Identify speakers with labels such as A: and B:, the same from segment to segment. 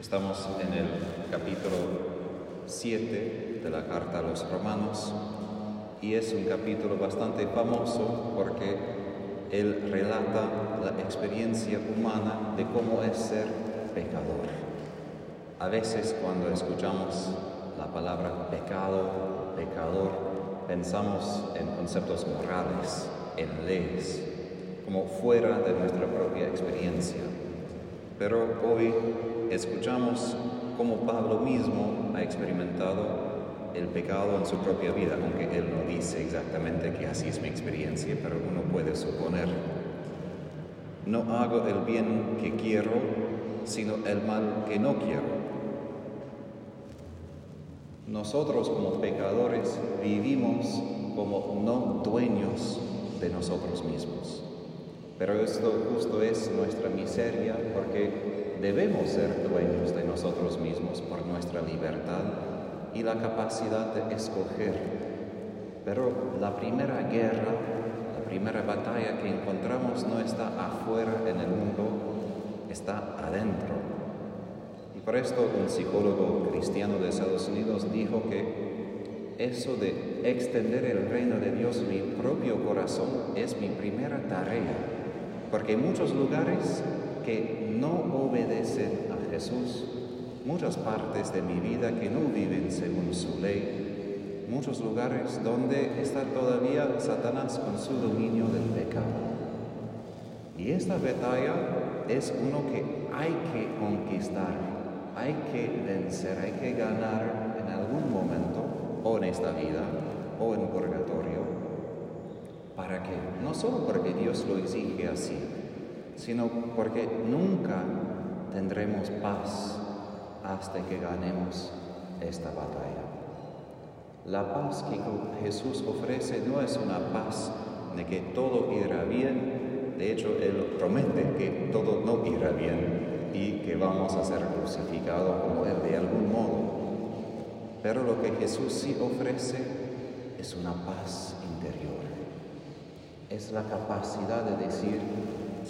A: Estamos en el capítulo 7 de la carta a los romanos y es un capítulo bastante famoso porque él relata la experiencia humana de cómo es ser pecador. A veces cuando escuchamos la palabra pecado, pecador, pensamos en conceptos morales, en leyes, como fuera de nuestra propia experiencia. Pero hoy escuchamos cómo Pablo mismo ha experimentado el pecado en su propia vida, aunque él no dice exactamente que así es mi experiencia, pero uno puede suponer. No hago el bien que quiero, sino el mal que no quiero. Nosotros como pecadores vivimos como no dueños de nosotros mismos. Pero esto justo es nuestra miseria porque debemos ser dueños de nosotros mismos por nuestra libertad y la capacidad de escoger. Pero la primera guerra, la primera batalla que encontramos no está afuera en el mundo, está adentro. Y por esto un psicólogo cristiano de Estados Unidos dijo que eso de extender el reino de Dios mi propio corazón es mi primera tarea porque muchos lugares que no obedecen a Jesús, muchas partes de mi vida que no viven según su ley, muchos lugares donde está todavía Satanás con su dominio del pecado. Y esta batalla es uno que hay que conquistar, hay que vencer, hay que ganar en algún momento, o en esta vida, o en purgatorio, ¿Para qué? No solo porque Dios lo exige así, sino porque nunca tendremos paz hasta que ganemos esta batalla. La paz que Jesús ofrece no es una paz de que todo irá bien, de hecho Él promete que todo no irá bien y que vamos a ser crucificados como Él de algún modo. Pero lo que Jesús sí ofrece es una paz interior es la capacidad de decir,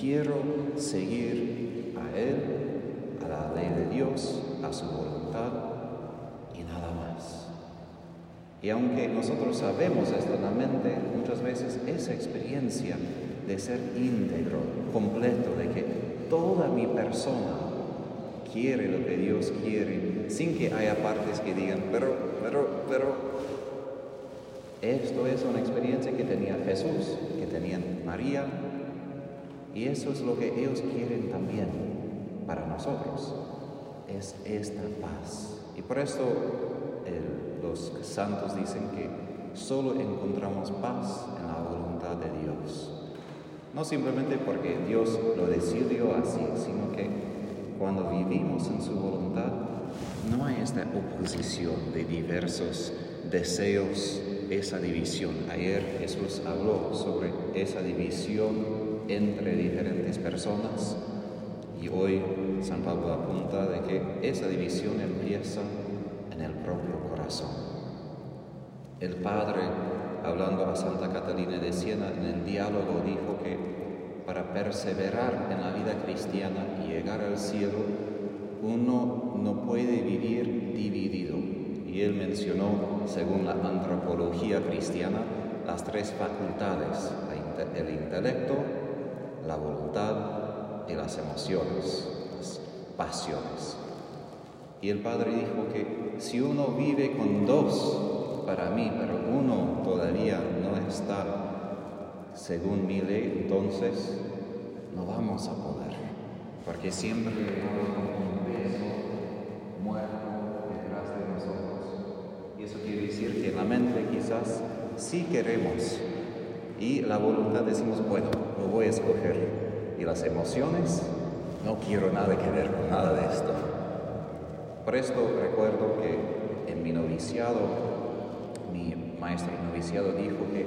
A: quiero seguir a Él, a la ley de Dios, a su voluntad y nada más. Y aunque nosotros sabemos esto en la mente, muchas veces esa experiencia de ser íntegro, completo, de que toda mi persona quiere lo que Dios quiere, sin que haya partes que digan, pero, pero, pero, esto es una experiencia que tenía Jesús, María, y eso es lo que ellos quieren también para nosotros, es esta paz. Y por eso los santos dicen que solo encontramos paz en la voluntad de Dios. No simplemente porque Dios lo decidió así, sino que cuando vivimos en su voluntad, no hay esta oposición de diversos deseos esa división. Ayer Jesús habló sobre esa división entre diferentes personas y hoy San Pablo apunta de que esa división empieza en el propio corazón. El Padre, hablando a Santa Catalina de Siena en el diálogo, dijo que para perseverar en la vida cristiana y llegar al cielo, uno no puede vivir dividido y él mencionó, según la antropología cristiana, las tres facultades, el intelecto, la voluntad y las emociones, las pasiones. Y el Padre dijo que si uno vive con dos, para mí, pero uno todavía no está según mi ley, entonces no vamos a poder, porque siempre un peso muerto eso quiere decir que en la mente quizás sí queremos y la voluntad decimos, bueno, lo voy a escoger. Y las emociones, no quiero nada que ver con nada de esto. Por esto recuerdo que en mi noviciado, mi maestro noviciado dijo que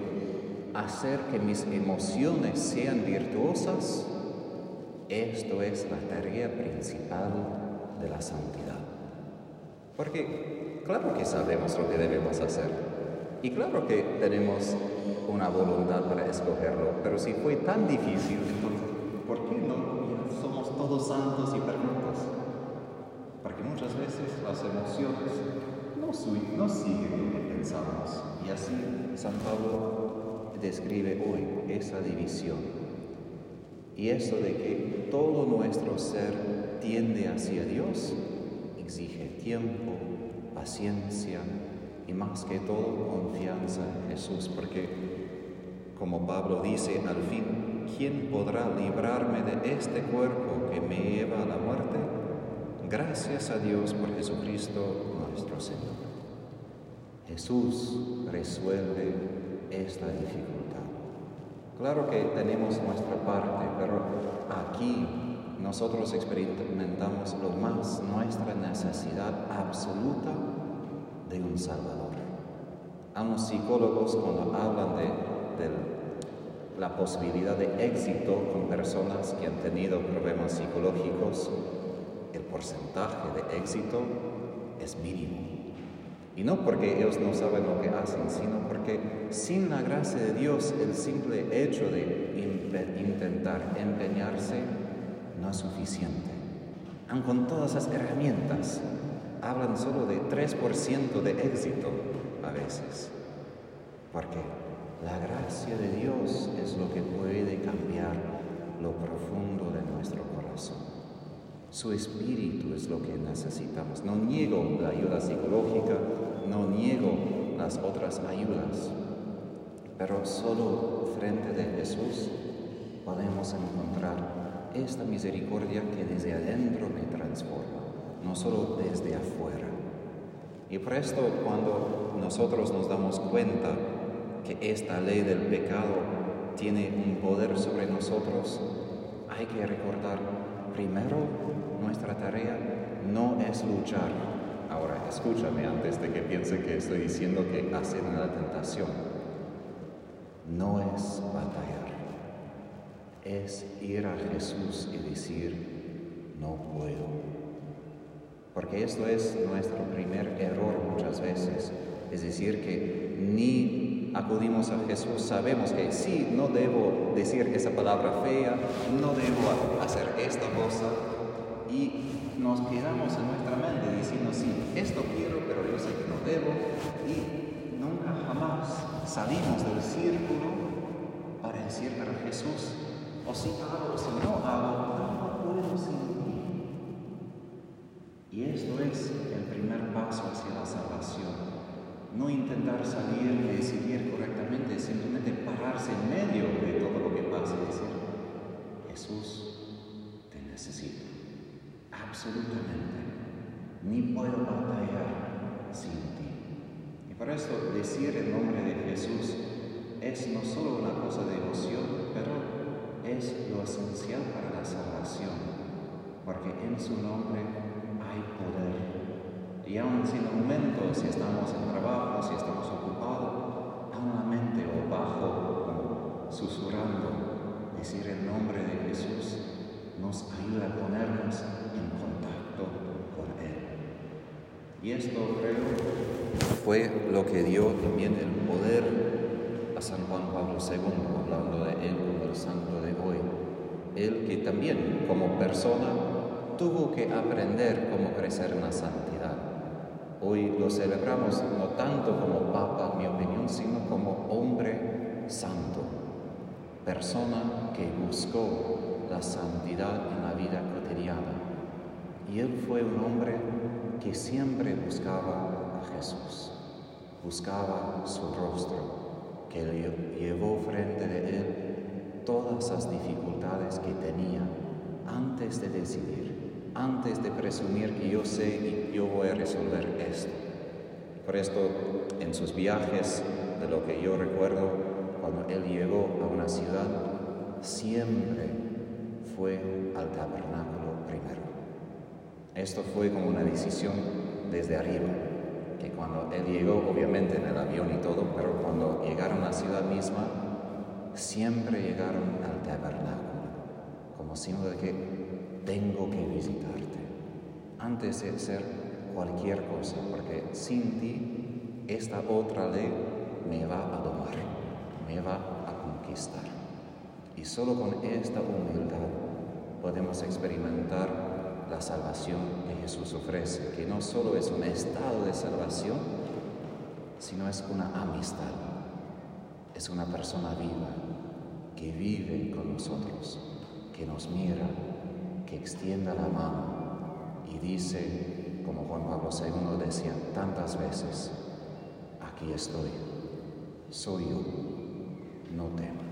A: hacer que mis emociones sean virtuosas, esto es la tarea principal de la santidad. Porque Claro que sabemos lo que debemos hacer. Y claro que tenemos una voluntad para escogerlo. Pero si fue tan difícil, ¿por qué no? Somos todos santos y perfectos. porque muchas veces las emociones no, no siguen lo que pensamos. Y así San Pablo describe hoy esa división. Y eso de que todo nuestro ser tiende hacia Dios exige tiempo, paciencia y más que todo confianza en Jesús, porque como Pablo dice al fin, ¿quién podrá librarme de este cuerpo que me lleva a la muerte? Gracias a Dios por Jesucristo nuestro Señor. Jesús resuelve esta dificultad. Claro que tenemos nuestra parte, pero aquí nosotros experimentamos lo más nuestra necesidad absoluta de un Salvador. A los psicólogos cuando hablan de, de, la posibilidad de éxito con personas que han tenido problemas psicológicos, el porcentaje de éxito es mínimo. Y no porque ellos no saben lo que hacen, sino porque sin la gracia de Dios el simple hecho de intentar empeñarse no es suficiente. Aun con todas esas herramientas, hablan solo de 3% de éxito a veces. Porque la gracia de Dios es lo que puede cambiar lo profundo de nuestro corazón. Su espíritu es lo que necesitamos. No niego la ayuda psicológica, no niego las otras ayudas, pero solo frente de Jesús podemos encontrar esta misericordia que desde adentro me transforma, no solo desde afuera. Y por esto cuando nosotros nos damos cuenta que esta ley del pecado tiene un poder sobre nosotros, hay que recordar primero nuestra tarea no es luchar. Ahora, escúchame antes de que piense que estoy diciendo que hacen la tentación. No es batallar es ir a Jesús y decir, no puedo. Porque esto es nuestro primer error muchas veces. Es decir, que ni acudimos a Jesús, sabemos que sí, no debo decir esa palabra fea, no debo hacer esta cosa, y nos quedamos en nuestra mente diciendo, sí, esto quiero, pero yo sé que no debo, y nunca jamás salimos del círculo para decir a Jesús, o si hago o si no hago, no puedo sin. Y esto es el primer paso hacia la salvación. No intentar salir y decidir correctamente, simplemente pararse en medio de todo lo que pasa y decir, Jesús, te necesito. Absolutamente. Ni puedo batallar sin ti. Y por eso decir el nombre de Jesús es no solo una cosa de emoción, porque en su nombre hay poder. Y aun sin un momento, si estamos en trabajo, si estamos ocupados, aun la mente o bajo, susurrando, decir el nombre de Jesús nos ayuda a ponernos en contacto con Él. Y esto creo fue lo que dio también el poder a San Juan Pablo II, hablando de Él como el santo de hoy. Él que también como persona tuvo que aprender cómo crecer en la santidad. Hoy lo celebramos no tanto como Papa, en mi opinión, sino como hombre santo, persona que buscó la santidad en la vida cotidiana. Y él fue un hombre que siempre buscaba a Jesús, buscaba su rostro, que llevó frente de él todas las dificultades que tenía antes de decidir, antes de presumir que yo sé y yo voy a resolver esto. Por esto, en sus viajes, de lo que yo recuerdo, cuando él llegó a una ciudad, siempre fue al tabernáculo primero. Esto fue como una decisión desde arriba, que cuando él llegó, obviamente en el avión y todo, pero cuando llegaron a la ciudad misma, siempre llegaron al tabernáculo, como símbolo de que tengo que visitarte, antes de hacer cualquier cosa, porque sin ti esta otra ley me va a domar, me va a conquistar. Y solo con esta humildad podemos experimentar la salvación que Jesús ofrece, que no solo es un estado de salvación, sino es una amistad, es una persona viva que vive con nosotros, que nos mira, que extienda la mano y dice, como Juan Pablo II decía tantas veces, aquí estoy, soy yo, no temas.